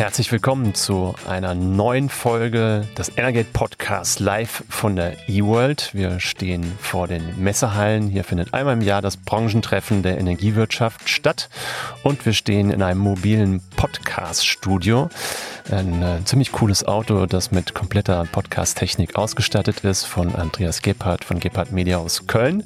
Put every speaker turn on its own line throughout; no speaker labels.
Herzlich willkommen zu einer neuen Folge des Energate Podcasts live von der eWorld. Wir stehen vor den Messehallen. Hier findet einmal im Jahr das Branchentreffen der Energiewirtschaft statt und wir stehen in einem mobilen Podcast-Studio. Ein äh, ziemlich cooles Auto, das mit kompletter Podcast-Technik ausgestattet ist von Andreas Gebhardt von Gebhardt Media aus Köln.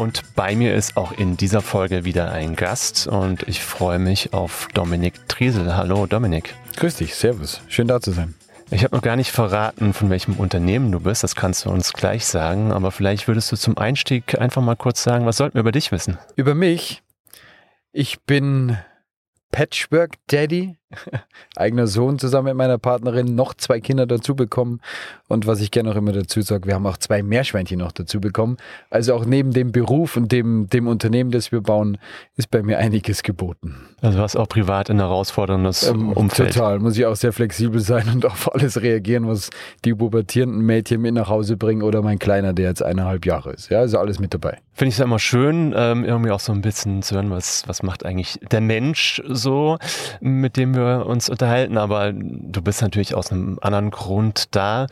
Und bei mir ist auch in dieser Folge wieder ein Gast und ich freue mich auf Dominik Triesel. Hallo Dominik.
Grüß dich, Servus. Schön da zu sein.
Ich habe noch gar nicht verraten, von welchem Unternehmen du bist. Das kannst du uns gleich sagen. Aber vielleicht würdest du zum Einstieg einfach mal kurz sagen, was sollten wir über dich wissen?
Über mich? Ich bin Patchwork Daddy, eigener Sohn zusammen mit meiner Partnerin, noch zwei Kinder dazu bekommen. Und was ich gerne auch immer dazu sage, wir haben auch zwei Meerschweinchen noch dazu bekommen. Also auch neben dem Beruf und dem, dem Unternehmen, das wir bauen, ist bei mir einiges geboten.
Also du hast auch privat ein herausforderndes ähm, Umfeld.
Total, muss ich auch sehr flexibel sein und auf alles reagieren, was die pubertierenden Mädchen mit nach Hause bringen oder mein Kleiner, der jetzt eineinhalb Jahre ist. Ja, also alles mit dabei.
Finde ich es immer schön, ähm, irgendwie auch so ein bisschen zu hören, was, was macht eigentlich der Mensch so, mit dem wir uns unterhalten. Aber du bist natürlich aus einem anderen Grund da.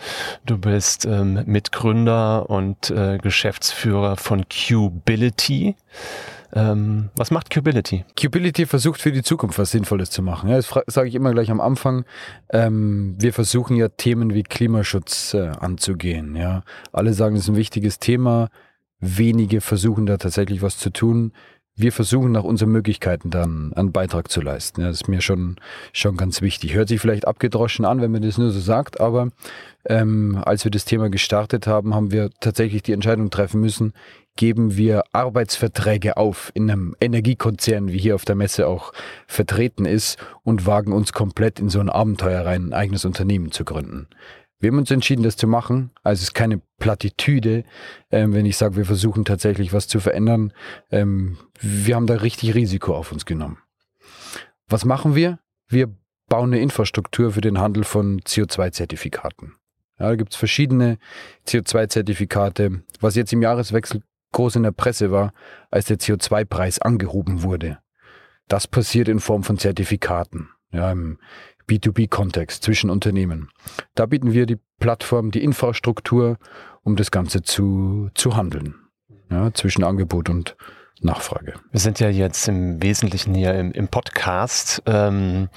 Du bist ähm, Mitgründer und äh, Geschäftsführer von Qbility. Ähm, was macht Qbility?
Qbility versucht für die Zukunft was Sinnvolles zu machen. Das sage ich immer gleich am Anfang. Ähm, wir versuchen ja Themen wie Klimaschutz äh, anzugehen. Ja, alle sagen, es ist ein wichtiges Thema. Wenige versuchen da tatsächlich was zu tun. Wir versuchen nach unseren Möglichkeiten dann einen Beitrag zu leisten. Das ist mir schon, schon ganz wichtig. Hört sich vielleicht abgedroschen an, wenn man das nur so sagt, aber ähm, als wir das Thema gestartet haben, haben wir tatsächlich die Entscheidung treffen müssen, geben wir Arbeitsverträge auf in einem Energiekonzern, wie hier auf der Messe auch vertreten ist, und wagen uns komplett in so ein Abenteuer rein, ein eigenes Unternehmen zu gründen. Wir haben uns entschieden, das zu machen. Also es ist keine Plattitüde, ähm, wenn ich sage, wir versuchen tatsächlich was zu verändern. Ähm, wir haben da richtig Risiko auf uns genommen. Was machen wir? Wir bauen eine Infrastruktur für den Handel von CO2-Zertifikaten. Ja, da gibt es verschiedene CO2-Zertifikate. Was jetzt im Jahreswechsel groß in der Presse war, als der CO2-Preis angehoben wurde. Das passiert in Form von Zertifikaten. Ja, im, B2B-Kontext zwischen Unternehmen. Da bieten wir die Plattform, die Infrastruktur, um das Ganze zu, zu handeln. Ja, zwischen Angebot und Nachfrage.
Wir sind ja jetzt im Wesentlichen hier im, im Podcast. Ähm,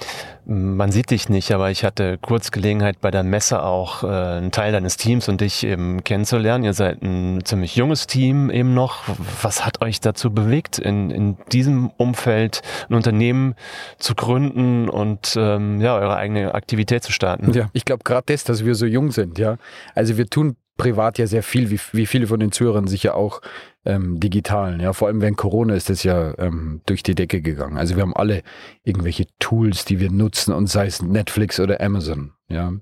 man sieht dich nicht, aber ich hatte kurz Gelegenheit bei der Messe auch äh, einen Teil deines Teams und dich eben kennenzulernen. Ihr seid ein ziemlich junges Team eben noch. Was hat euch dazu bewegt, in, in diesem Umfeld ein Unternehmen zu gründen und ähm, ja, eure eigene Aktivität zu starten?
Ja, ich glaube gerade das, dass wir so jung sind, ja. Also wir tun privat ja sehr viel, wie, wie viele von den Zuhörern sicher auch ähm, digitalen. Ja, vor allem während Corona ist das ja ähm, durch die Decke gegangen. Also wir haben alle irgendwelche Tools, die wir nutzen und sei es Netflix oder Amazon. Ja,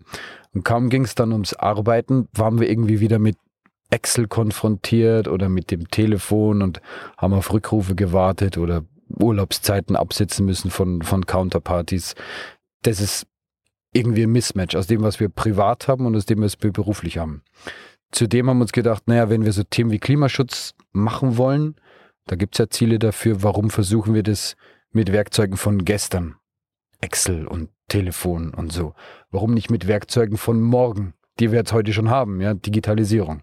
und kaum ging es dann ums Arbeiten, waren wir irgendwie wieder mit Excel konfrontiert oder mit dem Telefon und haben auf Rückrufe gewartet oder Urlaubszeiten absitzen müssen von, von Counterparties. Das ist irgendwie ein Mismatch aus dem, was wir privat haben und aus dem, was wir beruflich haben. Zudem haben wir uns gedacht, naja, wenn wir so Themen wie Klimaschutz machen wollen, da gibt es ja Ziele dafür, warum versuchen wir das mit Werkzeugen von gestern? Excel und Telefon und so. Warum nicht mit Werkzeugen von morgen, die wir jetzt heute schon haben, ja, Digitalisierung.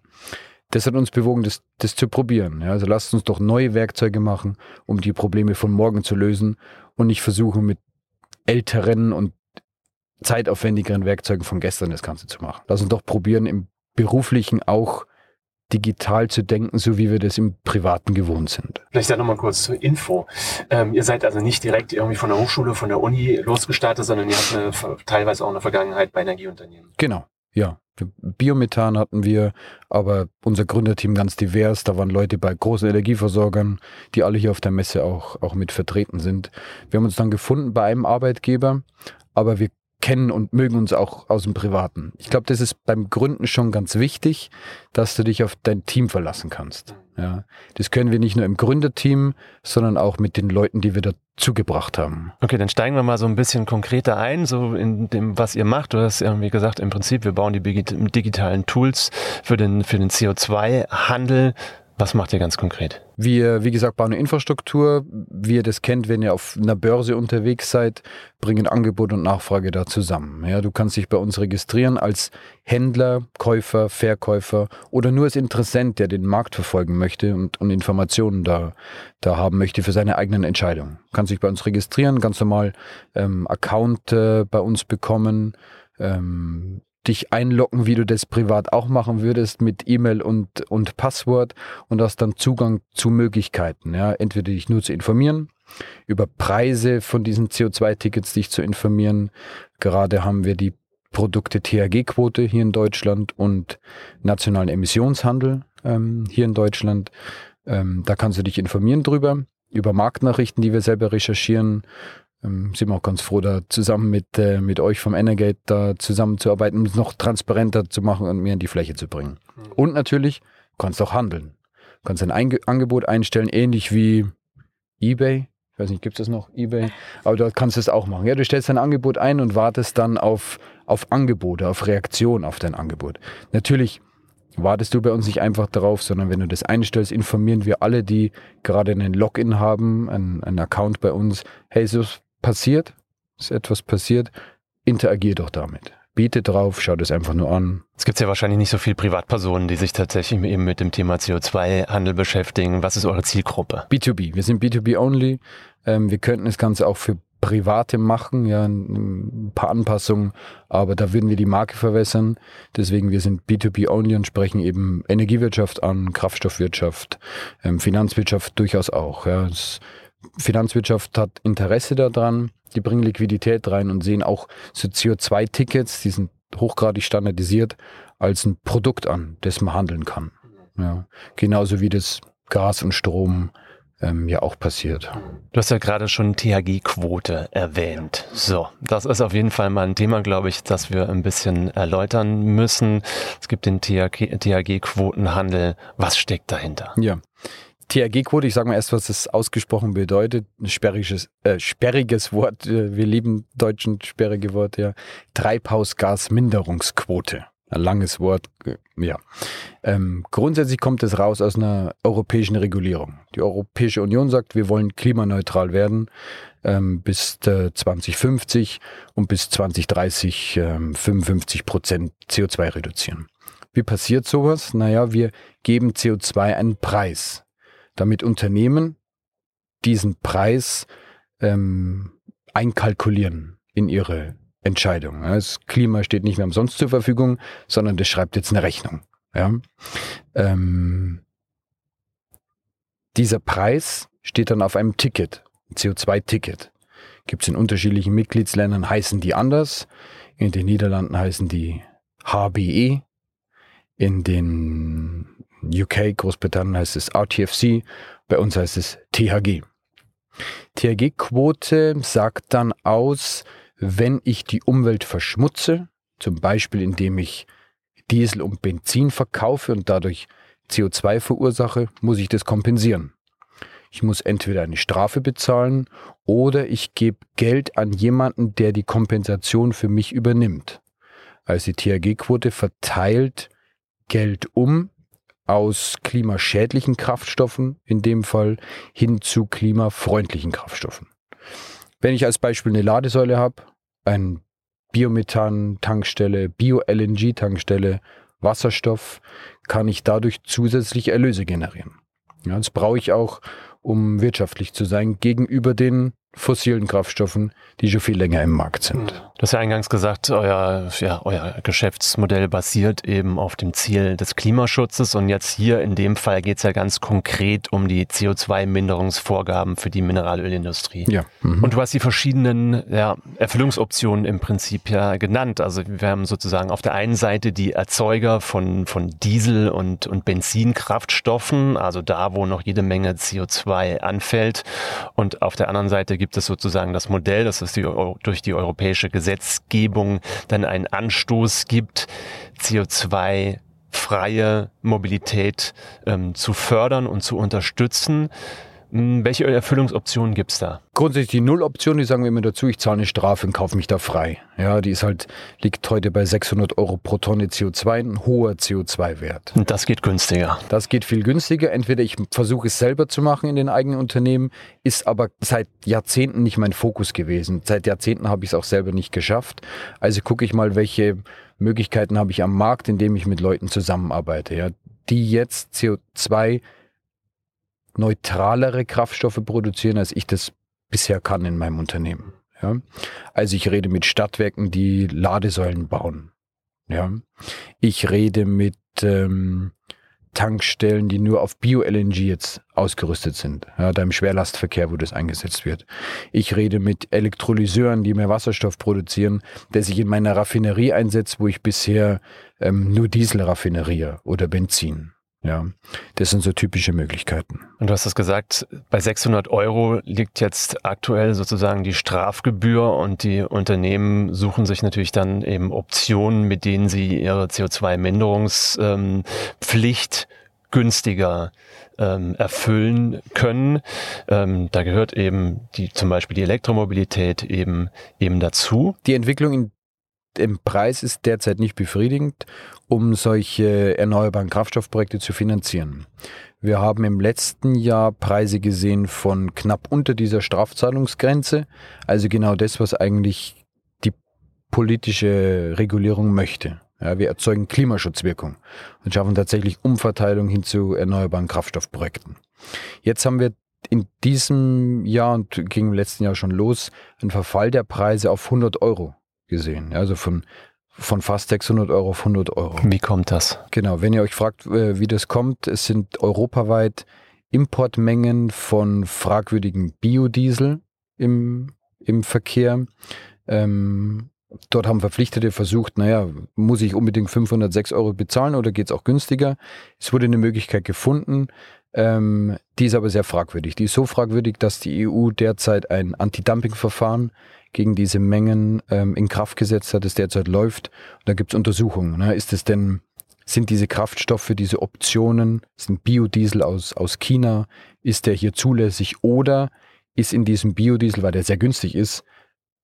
Das hat uns bewogen, das, das zu probieren. Ja. Also lasst uns doch neue Werkzeuge machen, um die Probleme von morgen zu lösen und nicht versuchen, mit älteren und zeitaufwendigeren Werkzeugen von gestern das Ganze zu machen. Lass uns doch probieren, im beruflichen auch digital zu denken, so wie wir das im Privaten gewohnt sind.
Vielleicht dann nochmal kurz zur Info. Ähm, ihr seid also nicht direkt irgendwie von der Hochschule, von der Uni losgestartet, sondern ihr habt eine, teilweise auch eine Vergangenheit bei Energieunternehmen.
Genau, ja. Biomethan hatten wir, aber unser Gründerteam ganz divers. Da waren Leute bei großen Energieversorgern, die alle hier auf der Messe auch, auch mit vertreten sind. Wir haben uns dann gefunden bei einem Arbeitgeber, aber wir kennen und mögen uns auch aus dem Privaten. Ich glaube, das ist beim Gründen schon ganz wichtig, dass du dich auf dein Team verlassen kannst. Ja, das können wir nicht nur im Gründerteam, sondern auch mit den Leuten, die wir dazu gebracht haben.
Okay, dann steigen wir mal so ein bisschen konkreter ein, so in dem, was ihr macht. Du hast irgendwie gesagt, im Prinzip, wir bauen die digitalen Tools für den, für den CO2-Handel. Was macht ihr ganz konkret?
Wir, wie gesagt, bauen eine Infrastruktur. Wie ihr das kennt, wenn ihr auf einer Börse unterwegs seid, bringen Angebot und Nachfrage da zusammen. Ja, du kannst dich bei uns registrieren als Händler, Käufer, Verkäufer oder nur als Interessent, der den Markt verfolgen möchte und, und Informationen da, da haben möchte für seine eigenen Entscheidungen. Du kannst dich bei uns registrieren, ganz normal ähm, Account äh, bei uns bekommen. Ähm, dich einloggen, wie du das privat auch machen würdest, mit E-Mail und, und Passwort und hast dann Zugang zu Möglichkeiten. Ja, entweder dich nur zu informieren, über Preise von diesen CO2-Tickets dich zu informieren. Gerade haben wir die Produkte THG-Quote hier in Deutschland und nationalen Emissionshandel ähm, hier in Deutschland. Ähm, da kannst du dich informieren drüber, über Marktnachrichten, die wir selber recherchieren, ähm, sind wir auch ganz froh, da zusammen mit, äh, mit euch vom Energate da zusammenzuarbeiten, um es noch transparenter zu machen und mehr in die Fläche zu bringen. Mhm. Und natürlich kannst du auch handeln. Du kannst ein Einge Angebot einstellen, ähnlich wie eBay. Ich weiß nicht, gibt es das noch? eBay? Aber dort kannst du es auch machen. Ja, du stellst dein Angebot ein und wartest dann auf, auf Angebote, auf Reaktion auf dein Angebot. Natürlich wartest du bei uns nicht einfach darauf, sondern wenn du das einstellst, informieren wir alle, die gerade einen Login haben, einen, einen Account bei uns. Hey, so passiert, ist etwas passiert, interagier doch damit. Biete drauf, schau das einfach nur an.
Es gibt ja wahrscheinlich nicht so viele Privatpersonen, die sich tatsächlich eben mit dem Thema CO2-Handel beschäftigen. Was ist eure Zielgruppe?
B2B. Wir sind B2B-only. Ähm, wir könnten das Ganze auch für Private machen, ja, ein paar Anpassungen, aber da würden wir die Marke verwässern. Deswegen, wir sind B2B-only und sprechen eben Energiewirtschaft an, Kraftstoffwirtschaft, ähm, Finanzwirtschaft durchaus auch. Ja. Das Finanzwirtschaft hat Interesse daran, die bringen Liquidität rein und sehen auch so CO2-Tickets, die sind hochgradig standardisiert, als ein Produkt an, das man handeln kann. Ja. Genauso wie das Gas und Strom ähm, ja auch passiert.
Du hast ja gerade schon THG-Quote erwähnt. So, das ist auf jeden Fall mal ein Thema, glaube ich, das wir ein bisschen erläutern müssen. Es gibt den THG-Quotenhandel. Was steckt dahinter?
Ja. THG-Quote, ich sage mal erst, was das ausgesprochen bedeutet. Ein sperriges, äh, sperriges Wort. Äh, wir lieben deutschen sperrige Worte, ja. Treibhausgasminderungsquote. Ein langes Wort, äh, ja. Ähm, grundsätzlich kommt es raus aus einer europäischen Regulierung. Die Europäische Union sagt, wir wollen klimaneutral werden ähm, bis äh, 2050 und bis 2030 ähm, 55 Prozent CO2 reduzieren. Wie passiert sowas? Naja, wir geben CO2 einen Preis damit Unternehmen diesen Preis ähm, einkalkulieren in ihre Entscheidung. Das Klima steht nicht mehr umsonst zur Verfügung, sondern das schreibt jetzt eine Rechnung. Ja? Ähm, dieser Preis steht dann auf einem Ticket, CO2-Ticket. Gibt es in unterschiedlichen Mitgliedsländern, heißen die anders. In den Niederlanden heißen die HBE. In den UK, Großbritannien heißt es RTFC, bei uns heißt es THG. THG-Quote sagt dann aus, wenn ich die Umwelt verschmutze, zum Beispiel indem ich Diesel und Benzin verkaufe und dadurch CO2 verursache, muss ich das kompensieren. Ich muss entweder eine Strafe bezahlen oder ich gebe Geld an jemanden, der die Kompensation für mich übernimmt. Also die THG-Quote verteilt Geld um aus klimaschädlichen Kraftstoffen, in dem Fall, hin zu klimafreundlichen Kraftstoffen. Wenn ich als Beispiel eine Ladesäule habe, ein Biomethan-Tankstelle, Bio-LNG-Tankstelle, Wasserstoff, kann ich dadurch zusätzlich Erlöse generieren. Ja, das brauche ich auch, um wirtschaftlich zu sein gegenüber den fossilen Kraftstoffen, die schon viel länger im Markt sind.
Du hast ja eingangs gesagt, euer, ja, euer Geschäftsmodell basiert eben auf dem Ziel des Klimaschutzes und jetzt hier in dem Fall geht es ja ganz konkret um die CO2-Minderungsvorgaben für die Mineralölindustrie.
Ja.
Mhm. Und du hast die verschiedenen ja, Erfüllungsoptionen im Prinzip ja genannt. Also wir haben sozusagen auf der einen Seite die Erzeuger von, von Diesel- und, und Benzinkraftstoffen, also da, wo noch jede Menge CO2 CO2 anfällt. Und auf der anderen Seite gibt es sozusagen das Modell, dass es die, durch die europäische Gesetzgebung dann einen Anstoß gibt, CO2 freie Mobilität ähm, zu fördern und zu unterstützen. Hm, welche Erfüllungsoptionen gibt es da?
Grundsätzlich die Nulloption, die sagen wir immer dazu, ich zahle eine Strafe und kaufe mich da frei. Ja, die ist halt, liegt heute bei 600 Euro pro Tonne CO2, ein hoher CO2-Wert.
Und das geht günstiger.
Das geht viel günstiger. Entweder ich versuche es selber zu machen in den eigenen Unternehmen, ist aber seit Jahrzehnten nicht mein Fokus gewesen. Seit Jahrzehnten habe ich es auch selber nicht geschafft. Also gucke ich mal, welche Möglichkeiten habe ich am Markt, indem ich mit Leuten zusammenarbeite, ja, die jetzt CO2 neutralere Kraftstoffe produzieren, als ich das bisher kann in meinem Unternehmen. Ja? Also ich rede mit Stadtwerken, die Ladesäulen bauen. Ja? Ich rede mit ähm, Tankstellen, die nur auf Bio-LNG jetzt ausgerüstet sind, ja, da im Schwerlastverkehr, wo das eingesetzt wird. Ich rede mit Elektrolyseuren, die mehr Wasserstoff produzieren, der sich in meiner Raffinerie einsetzt, wo ich bisher ähm, nur Diesel raffineriere oder Benzin. Ja, das sind so typische Möglichkeiten.
Und du hast es gesagt, bei 600 Euro liegt jetzt aktuell sozusagen die Strafgebühr und die Unternehmen suchen sich natürlich dann eben Optionen, mit denen sie ihre CO2-Minderungspflicht günstiger ähm, erfüllen können. Ähm, da gehört eben die, zum Beispiel die Elektromobilität eben, eben dazu.
Die Entwicklung in im Preis ist derzeit nicht befriedigend, um solche erneuerbaren Kraftstoffprojekte zu finanzieren. Wir haben im letzten Jahr Preise gesehen von knapp unter dieser Strafzahlungsgrenze, also genau das, was eigentlich die politische Regulierung möchte. Ja, wir erzeugen Klimaschutzwirkung und schaffen tatsächlich Umverteilung hin zu erneuerbaren Kraftstoffprojekten. Jetzt haben wir in diesem Jahr und ging im letzten Jahr schon los, einen Verfall der Preise auf 100 Euro gesehen. Also von, von fast 600 Euro auf 100 Euro.
Wie kommt das?
Genau, wenn ihr euch fragt, äh, wie das kommt, es sind europaweit Importmengen von fragwürdigen Biodiesel im, im Verkehr. Ähm, dort haben Verpflichtete versucht, naja, muss ich unbedingt 506 Euro bezahlen oder geht es auch günstiger? Es wurde eine Möglichkeit gefunden, ähm, die ist aber sehr fragwürdig. Die ist so fragwürdig, dass die EU derzeit ein Anti-Dumping-Verfahren gegen diese Mengen ähm, in Kraft gesetzt hat, das derzeit läuft. Und da gibt es Untersuchungen. Ne? Ist es denn, sind diese Kraftstoffe, diese Optionen, sind Biodiesel aus, aus China, ist der hier zulässig oder ist in diesem Biodiesel, weil der sehr günstig ist,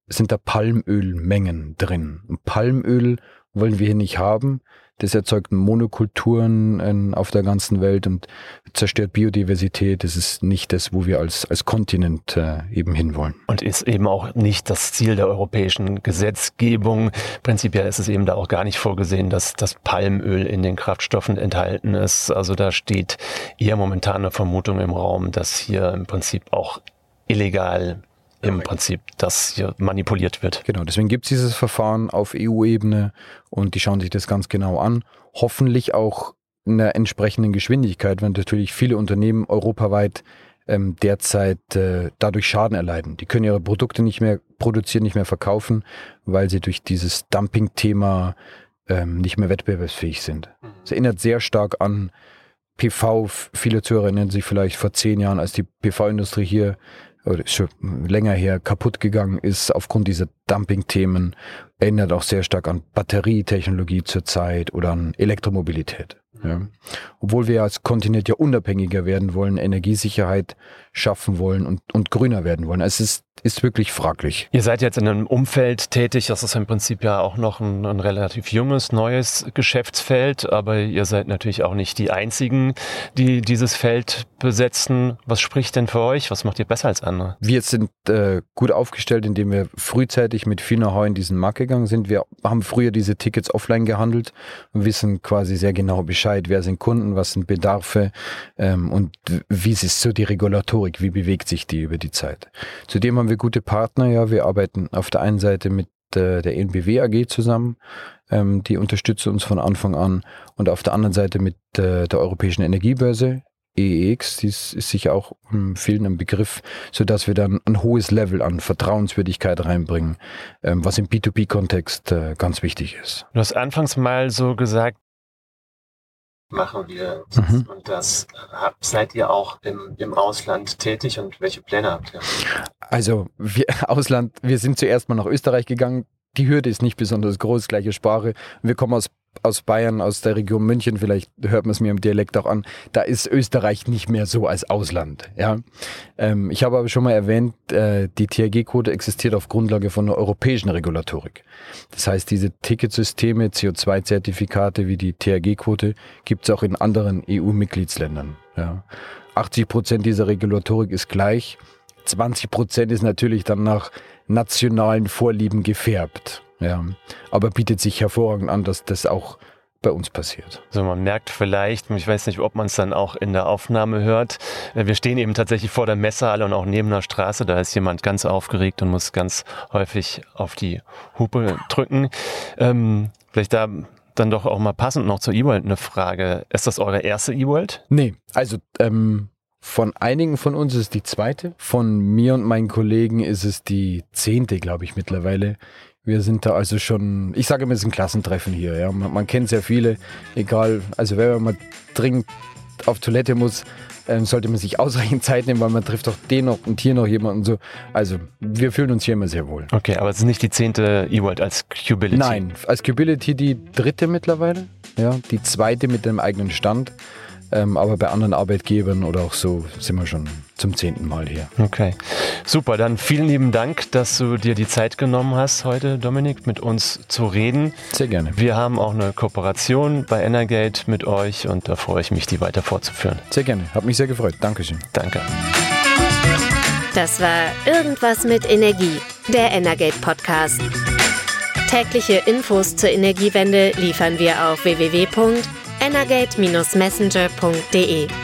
sind da Palmölmengen drin. Und Palmöl wollen wir hier nicht haben. Das erzeugt Monokulturen äh, auf der ganzen Welt und zerstört Biodiversität. Das ist nicht das, wo wir als, als Kontinent äh, eben hinwollen.
Und ist eben auch nicht das Ziel der europäischen Gesetzgebung. Prinzipiell ist es eben da auch gar nicht vorgesehen, dass das Palmöl in den Kraftstoffen enthalten ist. Also da steht eher momentan eine Vermutung im Raum, dass hier im Prinzip auch illegal im Prinzip das hier manipuliert wird.
Genau, deswegen gibt es dieses Verfahren auf EU-Ebene und die schauen sich das ganz genau an. Hoffentlich auch in der entsprechenden Geschwindigkeit, weil natürlich viele Unternehmen europaweit ähm, derzeit äh, dadurch Schaden erleiden. Die können ihre Produkte nicht mehr produzieren, nicht mehr verkaufen, weil sie durch dieses Dumping-Thema ähm, nicht mehr wettbewerbsfähig sind. Es erinnert sehr stark an PV. Viele Zuhörer erinnern sich vielleicht vor zehn Jahren, als die PV-Industrie hier oder schon länger her kaputt gegangen ist aufgrund dieser Dumping-Themen, erinnert auch sehr stark an Batterietechnologie zurzeit oder an Elektromobilität. Ja. Obwohl wir als Kontinent ja unabhängiger werden wollen, Energiesicherheit schaffen wollen und, und grüner werden wollen. Es ist, ist wirklich fraglich.
Ihr seid jetzt in einem Umfeld tätig, das ist im Prinzip ja auch noch ein, ein relativ junges, neues Geschäftsfeld, aber ihr seid natürlich auch nicht die Einzigen, die dieses Feld besetzen. Was spricht denn für euch? Was macht ihr besser als andere?
Wir sind äh, gut aufgestellt, indem wir frühzeitig mit viel Know-how in diesen Markt gegangen sind. Wir haben früher diese Tickets offline gehandelt und wissen quasi sehr genau Bescheid, wer sind Kunden, was sind Bedarfe ähm, und wie ist so die Regulatorik wie bewegt sich die über die Zeit. Zudem haben wir gute Partner, ja, wir arbeiten auf der einen Seite mit äh, der NBW AG zusammen, ähm, die unterstützt uns von Anfang an und auf der anderen Seite mit äh, der Europäischen Energiebörse, EEX, dies ist sicher auch vielen ein Begriff, sodass wir dann ein hohes Level an Vertrauenswürdigkeit reinbringen, ähm, was im B2B-Kontext äh, ganz wichtig ist.
Du hast anfangs mal so gesagt, machen wir mhm. und das. Seid ihr auch im, im Ausland tätig und welche Pläne habt ihr?
Also wir, Ausland, wir sind zuerst mal nach Österreich gegangen. Die Hürde ist nicht besonders groß, gleiche Sprache. Wir kommen aus aus Bayern, aus der Region München, vielleicht hört man es mir im Dialekt auch an, da ist Österreich nicht mehr so als Ausland. Ja? Ähm, ich habe aber schon mal erwähnt, äh, die THG-Quote existiert auf Grundlage von einer europäischen Regulatorik. Das heißt, diese Ticketsysteme, CO2-Zertifikate wie die THG-Quote gibt es auch in anderen EU-Mitgliedsländern. Ja? 80 Prozent dieser Regulatorik ist gleich. 20 Prozent ist natürlich dann nach nationalen Vorlieben gefärbt. Ja, aber bietet sich hervorragend an, dass das auch bei uns passiert.
So, man merkt vielleicht, ich weiß nicht, ob man es dann auch in der Aufnahme hört, äh, wir stehen eben tatsächlich vor der Messehalle und auch neben der Straße, da ist jemand ganz aufgeregt und muss ganz häufig auf die Hupe drücken. Ähm, vielleicht da dann doch auch mal passend noch zur E-World eine Frage. Ist das eure erste E-World?
Nee, also ähm, von einigen von uns ist es die zweite. Von mir und meinen Kollegen ist es die zehnte, glaube ich, mittlerweile. Wir sind da also schon, ich sage immer, es ist ein Klassentreffen hier. Ja. Man, man kennt sehr viele, egal, also wenn man mal dringend auf Toilette muss, ähm, sollte man sich ausreichend Zeit nehmen, weil man trifft doch den noch und hier noch jemanden und so. Also wir fühlen uns hier immer sehr wohl.
Okay, aber es ist nicht die zehnte E-World als Cubility?
Nein, als Cubility die dritte mittlerweile, ja, die zweite mit dem eigenen Stand. Ähm, aber bei anderen Arbeitgebern oder auch so sind wir schon zum zehnten Mal hier.
Okay, super. Dann vielen lieben Dank, dass du dir die Zeit genommen hast, heute, Dominik, mit uns zu reden.
Sehr gerne.
Wir haben auch eine Kooperation bei Energate mit euch und da freue ich mich, die weiter fortzuführen.
Sehr gerne. Hat mich sehr gefreut. Dankeschön.
Danke.
Das war Irgendwas mit Energie, der Energate Podcast. Tägliche Infos zur Energiewende liefern wir auf www energate-messenger.de.